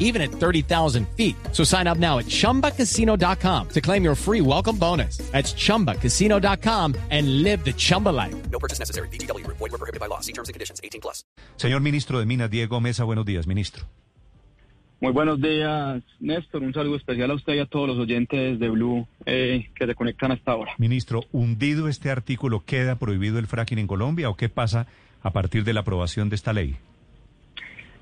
even at 30,000 feet. So sign up now at chumbacasino.com to claim your free welcome bonus. That's chumbacasino.com and live the Chumba life. No purchase necessary. BGW. Void were prohibited by law. See terms and conditions. 18 plus. Señor ministro de Minas, Diego Mesa, buenos días, ministro. Muy buenos días, Néstor. Un saludo especial a usted y a todos los oyentes de Blue eh, que se conectan hasta ahora. Ministro, ¿hundido este artículo queda prohibido el fracking en Colombia o qué pasa a partir de la aprobación de esta ley?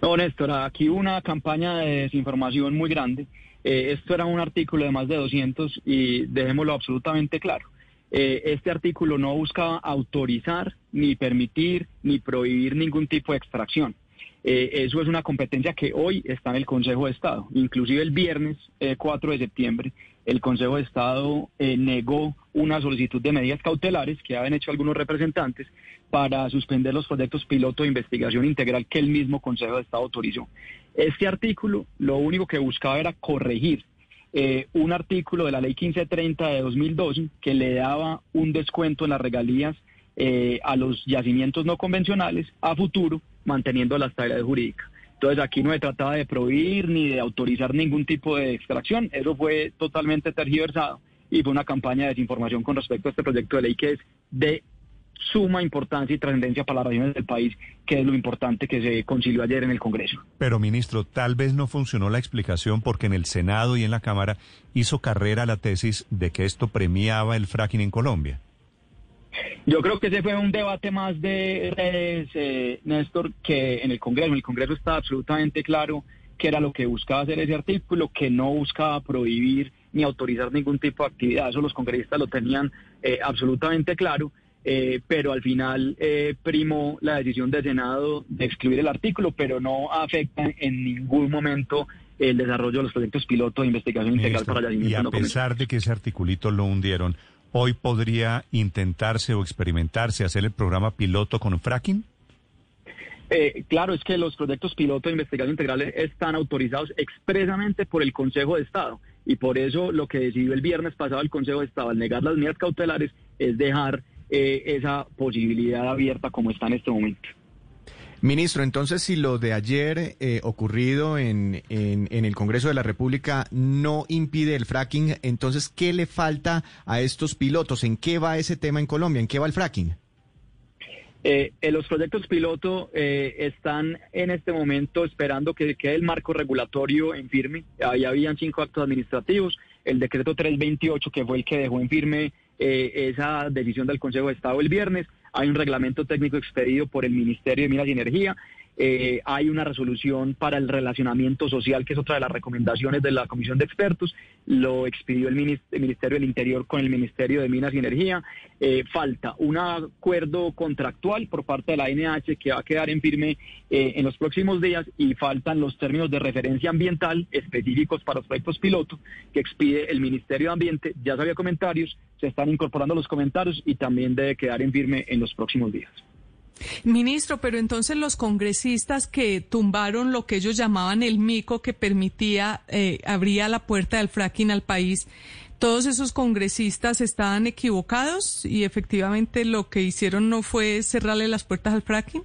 No, Néstor, aquí una campaña de desinformación muy grande. Eh, esto era un artículo de más de 200 y dejémoslo absolutamente claro. Eh, este artículo no buscaba autorizar, ni permitir, ni prohibir ningún tipo de extracción. Eh, eso es una competencia que hoy está en el Consejo de Estado. Inclusive el viernes eh, 4 de septiembre, el Consejo de Estado eh, negó una solicitud de medidas cautelares que habían hecho algunos representantes para suspender los proyectos piloto de investigación integral que el mismo Consejo de Estado autorizó. Este artículo lo único que buscaba era corregir eh, un artículo de la ley 1530 de 2012 que le daba un descuento en las regalías eh, a los yacimientos no convencionales a futuro, manteniendo la estabilidad jurídica. Entonces aquí no se trataba de prohibir ni de autorizar ningún tipo de extracción, eso fue totalmente tergiversado y fue una campaña de desinformación con respecto a este proyecto de ley que es de suma importancia y trascendencia para las regiones del país, que es lo importante que se concilió ayer en el Congreso. Pero, ministro, tal vez no funcionó la explicación porque en el Senado y en la Cámara hizo carrera la tesis de que esto premiaba el fracking en Colombia. Yo creo que ese fue un debate más de redes, eh, Néstor, que en el Congreso. En el Congreso está absolutamente claro que era lo que buscaba hacer ese artículo, que no buscaba prohibir ni autorizar ningún tipo de actividad. Eso los congresistas lo tenían eh, absolutamente claro. Eh, pero al final eh, primó la decisión del Senado de excluir el artículo, pero no afecta en ningún momento el desarrollo de los proyectos piloto de investigación integral Ministro, para la y a pesar de que ese articulito lo hundieron, ¿hoy podría intentarse o experimentarse hacer el programa piloto con fracking? Eh, claro, es que los proyectos piloto de investigación integral están autorizados expresamente por el Consejo de Estado y por eso lo que decidió el viernes pasado el Consejo de Estado al negar las medidas cautelares es dejar eh, esa posibilidad abierta como está en este momento. Ministro, entonces si lo de ayer eh, ocurrido en, en, el Congreso de la República no impide el fracking, entonces ¿qué le falta a estos pilotos? ¿En qué va ese tema en Colombia? ¿En qué va el fracking? Eh, los proyectos piloto eh, están en este momento esperando que quede el marco regulatorio en firme. Ahí habían cinco actos administrativos, el decreto 328 que fue el que dejó en firme eh, esa decisión del Consejo de Estado el viernes. Hay un reglamento técnico expedido por el Ministerio de Minas y Energía. Eh, hay una resolución para el relacionamiento social, que es otra de las recomendaciones de la Comisión de Expertos. Lo expidió el, Ministerio del Interior con el Ministerio de Minas y Energía. Eh, falta un acuerdo contractual por parte de la NH que va a quedar en firme eh, en los próximos días y faltan los términos de referencia ambiental específicos para los proyectos piloto que expide el Ministerio de Ambiente. Ya sabía comentarios, se están incorporando los comentarios y también debe quedar en firme en los próximos días. Ministro, pero entonces los congresistas que tumbaron lo que ellos llamaban el mico que permitía, eh, abría la puerta del fracking al país, ¿todos esos congresistas estaban equivocados y efectivamente lo que hicieron no fue cerrarle las puertas al fracking?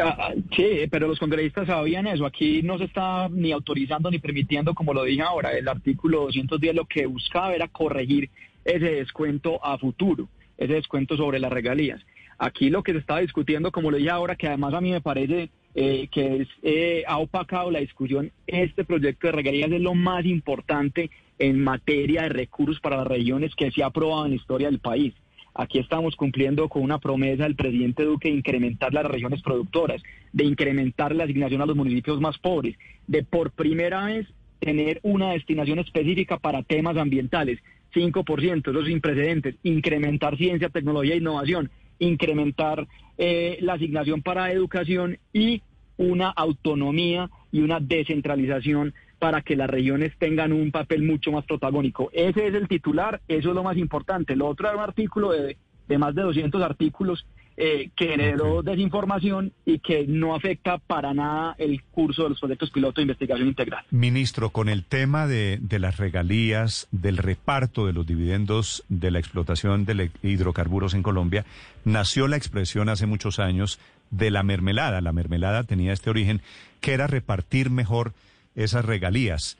Ah, sí, pero los congresistas sabían eso. Aquí no se está ni autorizando ni permitiendo, como lo dije ahora, el artículo 210 lo que buscaba era corregir ese descuento a futuro, ese descuento sobre las regalías. Aquí lo que se estaba discutiendo, como lo dije ahora, que además a mí me parece eh, que es, eh, ha opacado la discusión, este proyecto de regalías es lo más importante en materia de recursos para las regiones que se ha aprobado en la historia del país. Aquí estamos cumpliendo con una promesa del presidente Duque de incrementar las regiones productoras, de incrementar la asignación a los municipios más pobres, de por primera vez tener una destinación específica para temas ambientales, 5%, eso es sin precedentes, incrementar ciencia, tecnología e innovación, incrementar eh, la asignación para educación y una autonomía y una descentralización para que las regiones tengan un papel mucho más protagónico. Ese es el titular, eso es lo más importante. Lo otro es un artículo de, de más de 200 artículos eh, que generó desinformación y que no afecta para nada el curso de los proyectos piloto de investigación integral. Ministro, con el tema de, de las regalías, del reparto de los dividendos de la explotación de hidrocarburos en Colombia, nació la expresión hace muchos años de la mermelada. La mermelada tenía este origen, que era repartir mejor esas regalías.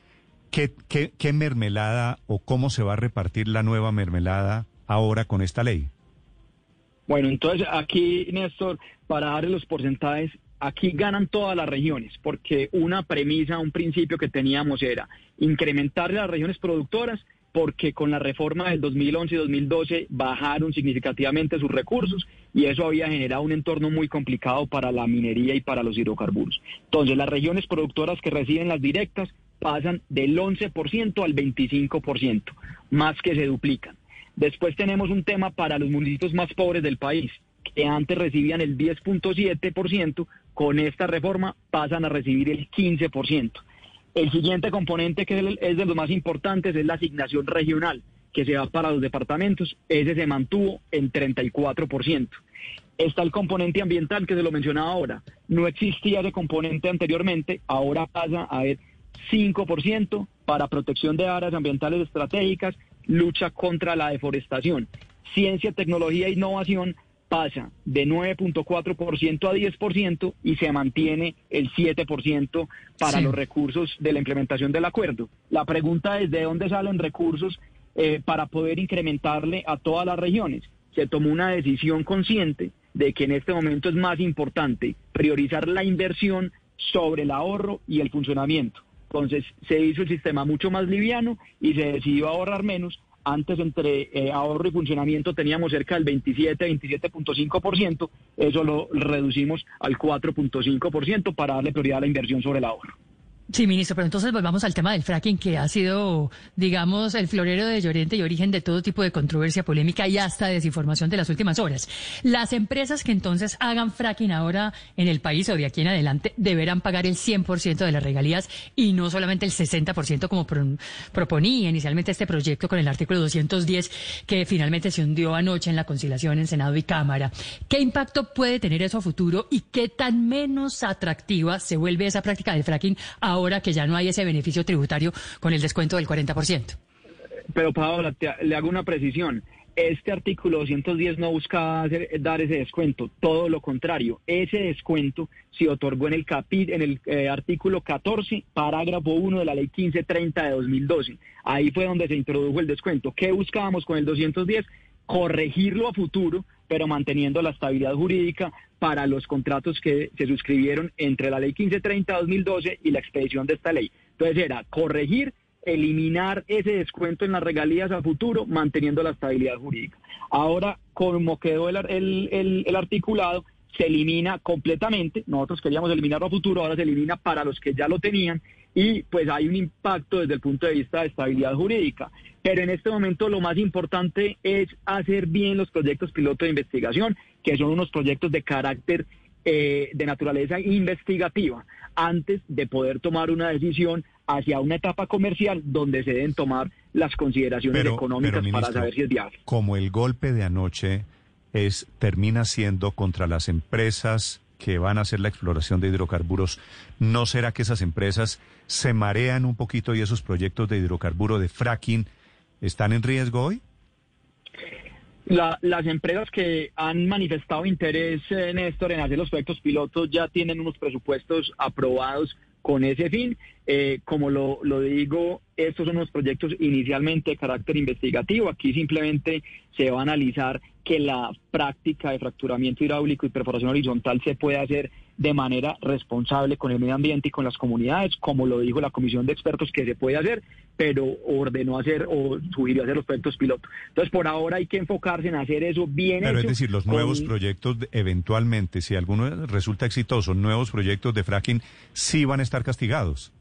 ¿Qué, qué, qué mermelada o cómo se va a repartir la nueva mermelada ahora con esta ley? Bueno, entonces aquí, Néstor, para darle los porcentajes, aquí ganan todas las regiones, porque una premisa, un principio que teníamos era incrementar las regiones productoras, porque con la reforma del 2011 y 2012 bajaron significativamente sus recursos y eso había generado un entorno muy complicado para la minería y para los hidrocarburos. Entonces, las regiones productoras que reciben las directas pasan del 11% al 25%, más que se duplican. Después tenemos un tema para los municipios más pobres del país, que antes recibían el 10.7%, con esta reforma pasan a recibir el 15%. El siguiente componente que es de los más importantes es la asignación regional, que se va para los departamentos. Ese se mantuvo en 34%. Está el componente ambiental que se lo mencionaba ahora. No existía ese componente anteriormente, ahora pasa a ver 5% para protección de áreas ambientales estratégicas, lucha contra la deforestación. Ciencia, tecnología e innovación pasa de 9.4% a 10% y se mantiene el 7% para los recursos de la implementación del acuerdo. La pregunta es de dónde salen recursos eh, para poder incrementarle a todas las regiones. Se tomó una decisión consciente de que en este momento es más importante priorizar la inversión sobre el ahorro y el funcionamiento. Entonces se hizo el sistema mucho más liviano y se decidió ahorrar menos. Antes entre eh, ahorro y funcionamiento teníamos cerca del 27, 27.5%, eso lo reducimos al 4.5% para darle prioridad a la inversión sobre el ahorro. Sí, ministro, pero entonces volvamos al tema del fracking, que ha sido, digamos, el florero de llorente y origen de todo tipo de controversia, polémica y hasta desinformación de las últimas horas. Las empresas que entonces hagan fracking ahora en el país o de aquí en adelante deberán pagar el 100% de las regalías y no solamente el 60% como proponía inicialmente este proyecto con el artículo 210 que finalmente se hundió anoche en la conciliación en Senado y Cámara. ¿Qué impacto puede tener eso a futuro y qué tan menos atractiva se vuelve esa práctica del fracking ahora que ya no hay ese beneficio tributario con el descuento del 40%. Pero Paola, le hago una precisión. Este artículo 210 no busca dar ese descuento, todo lo contrario. Ese descuento se otorgó en el, en el eh, artículo 14, parágrafo 1 de la ley 1530 de 2012. Ahí fue donde se introdujo el descuento. ¿Qué buscábamos con el 210? Corregirlo a futuro pero manteniendo la estabilidad jurídica para los contratos que se suscribieron entre la ley 1530-2012 y la expedición de esta ley. Entonces era corregir, eliminar ese descuento en las regalías a futuro, manteniendo la estabilidad jurídica. Ahora, como quedó el, el, el articulado, se elimina completamente, nosotros queríamos eliminarlo a futuro, ahora se elimina para los que ya lo tenían y pues hay un impacto desde el punto de vista de estabilidad jurídica. Pero en este momento lo más importante es hacer bien los proyectos piloto de investigación, que son unos proyectos de carácter eh, de naturaleza investigativa, antes de poder tomar una decisión hacia una etapa comercial donde se deben tomar las consideraciones económicas para saber si es viable. Como el golpe de anoche es termina siendo contra las empresas que van a hacer la exploración de hidrocarburos, ¿no será que esas empresas se marean un poquito y esos proyectos de hidrocarburo de fracking están en riesgo hoy? las empresas que han manifestado interés, eh, Néstor, en hacer los proyectos pilotos ya tienen unos presupuestos aprobados con ese fin. Eh, como lo, lo, digo, estos son unos proyectos inicialmente de carácter investigativo. Aquí simplemente se va a analizar que la práctica de fracturamiento hidráulico y perforación horizontal se puede hacer de manera responsable con el medio ambiente y con las comunidades, como lo dijo la comisión de expertos que se puede hacer, pero ordenó hacer o sugirió hacer los proyectos piloto. Entonces, por ahora hay que enfocarse en hacer eso bien Pero es decir, los nuevos proyectos, eventualmente, si alguno resulta exitoso, nuevos proyectos de fracking, sí van a estar castigados.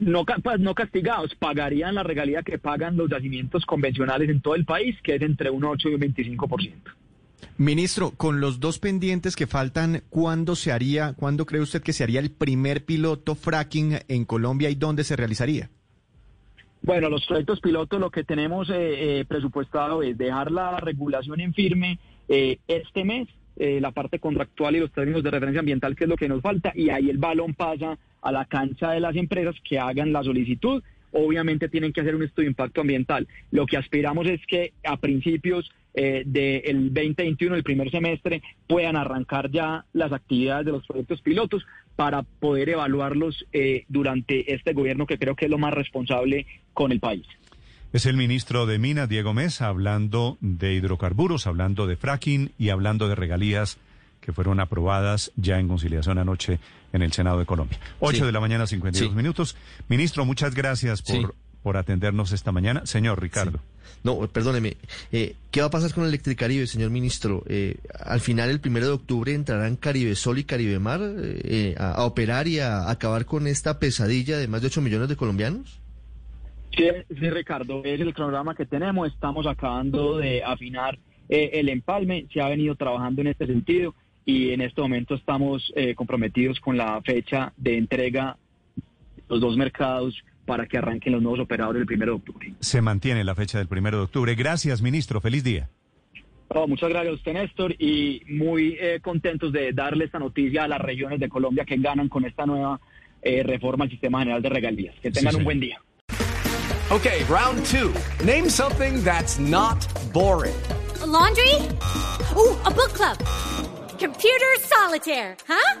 No, pues, no castigados, pagarían la regalía que pagan los yacimientos convencionales en todo el país, que es entre un 8 y un 25%. Ministro, con los dos pendientes que faltan, ¿cuándo se haría, cuándo cree usted que se haría el primer piloto fracking en Colombia y dónde se realizaría? Bueno, los proyectos pilotos lo que tenemos eh, eh, presupuestado es dejar la regulación en firme eh, este mes eh, la parte contractual y los términos de referencia ambiental, que es lo que nos falta, y ahí el balón pasa a la cancha de las empresas que hagan la solicitud. Obviamente tienen que hacer un estudio de impacto ambiental. Lo que aspiramos es que a principios eh, del 2021, el primer semestre, puedan arrancar ya las actividades de los proyectos pilotos para poder evaluarlos eh, durante este gobierno que creo que es lo más responsable con el país. Es el ministro de Minas, Diego Mesa, hablando de hidrocarburos, hablando de fracking y hablando de regalías que fueron aprobadas ya en conciliación anoche en el Senado de Colombia. 8 Sí. de la mañana, 52 Sí. minutos. Ministro, muchas gracias por, Sí. Por atendernos esta mañana. Señor Ricardo. No, perdóneme. Eh, ¿Qué va a pasar con Electricaribe, señor ministro? Eh, al final, el primero de octubre, entrarán Caribe Sol y Caribe Mar eh, a, a operar y a acabar con esta pesadilla de más de 8 millones de colombianos. Sí, sí, Ricardo, es el cronograma que tenemos. Estamos acabando de afinar eh, el empalme. Se ha venido trabajando en este sentido y en este momento estamos eh, comprometidos con la fecha de entrega de los dos mercados para que arranquen los nuevos operadores el primero de octubre. Se mantiene la fecha del primero de octubre. Gracias, ministro. Feliz día. Oh, muchas gracias a usted, Néstor, y muy eh, contentos de darle esta noticia a las regiones de Colombia que ganan con esta nueva eh, reforma al sistema general de regalías. Que tengan señor. un buen día. Okay, round two. Name something that's not boring. A laundry? Ooh, a book club. Computer solitaire, huh?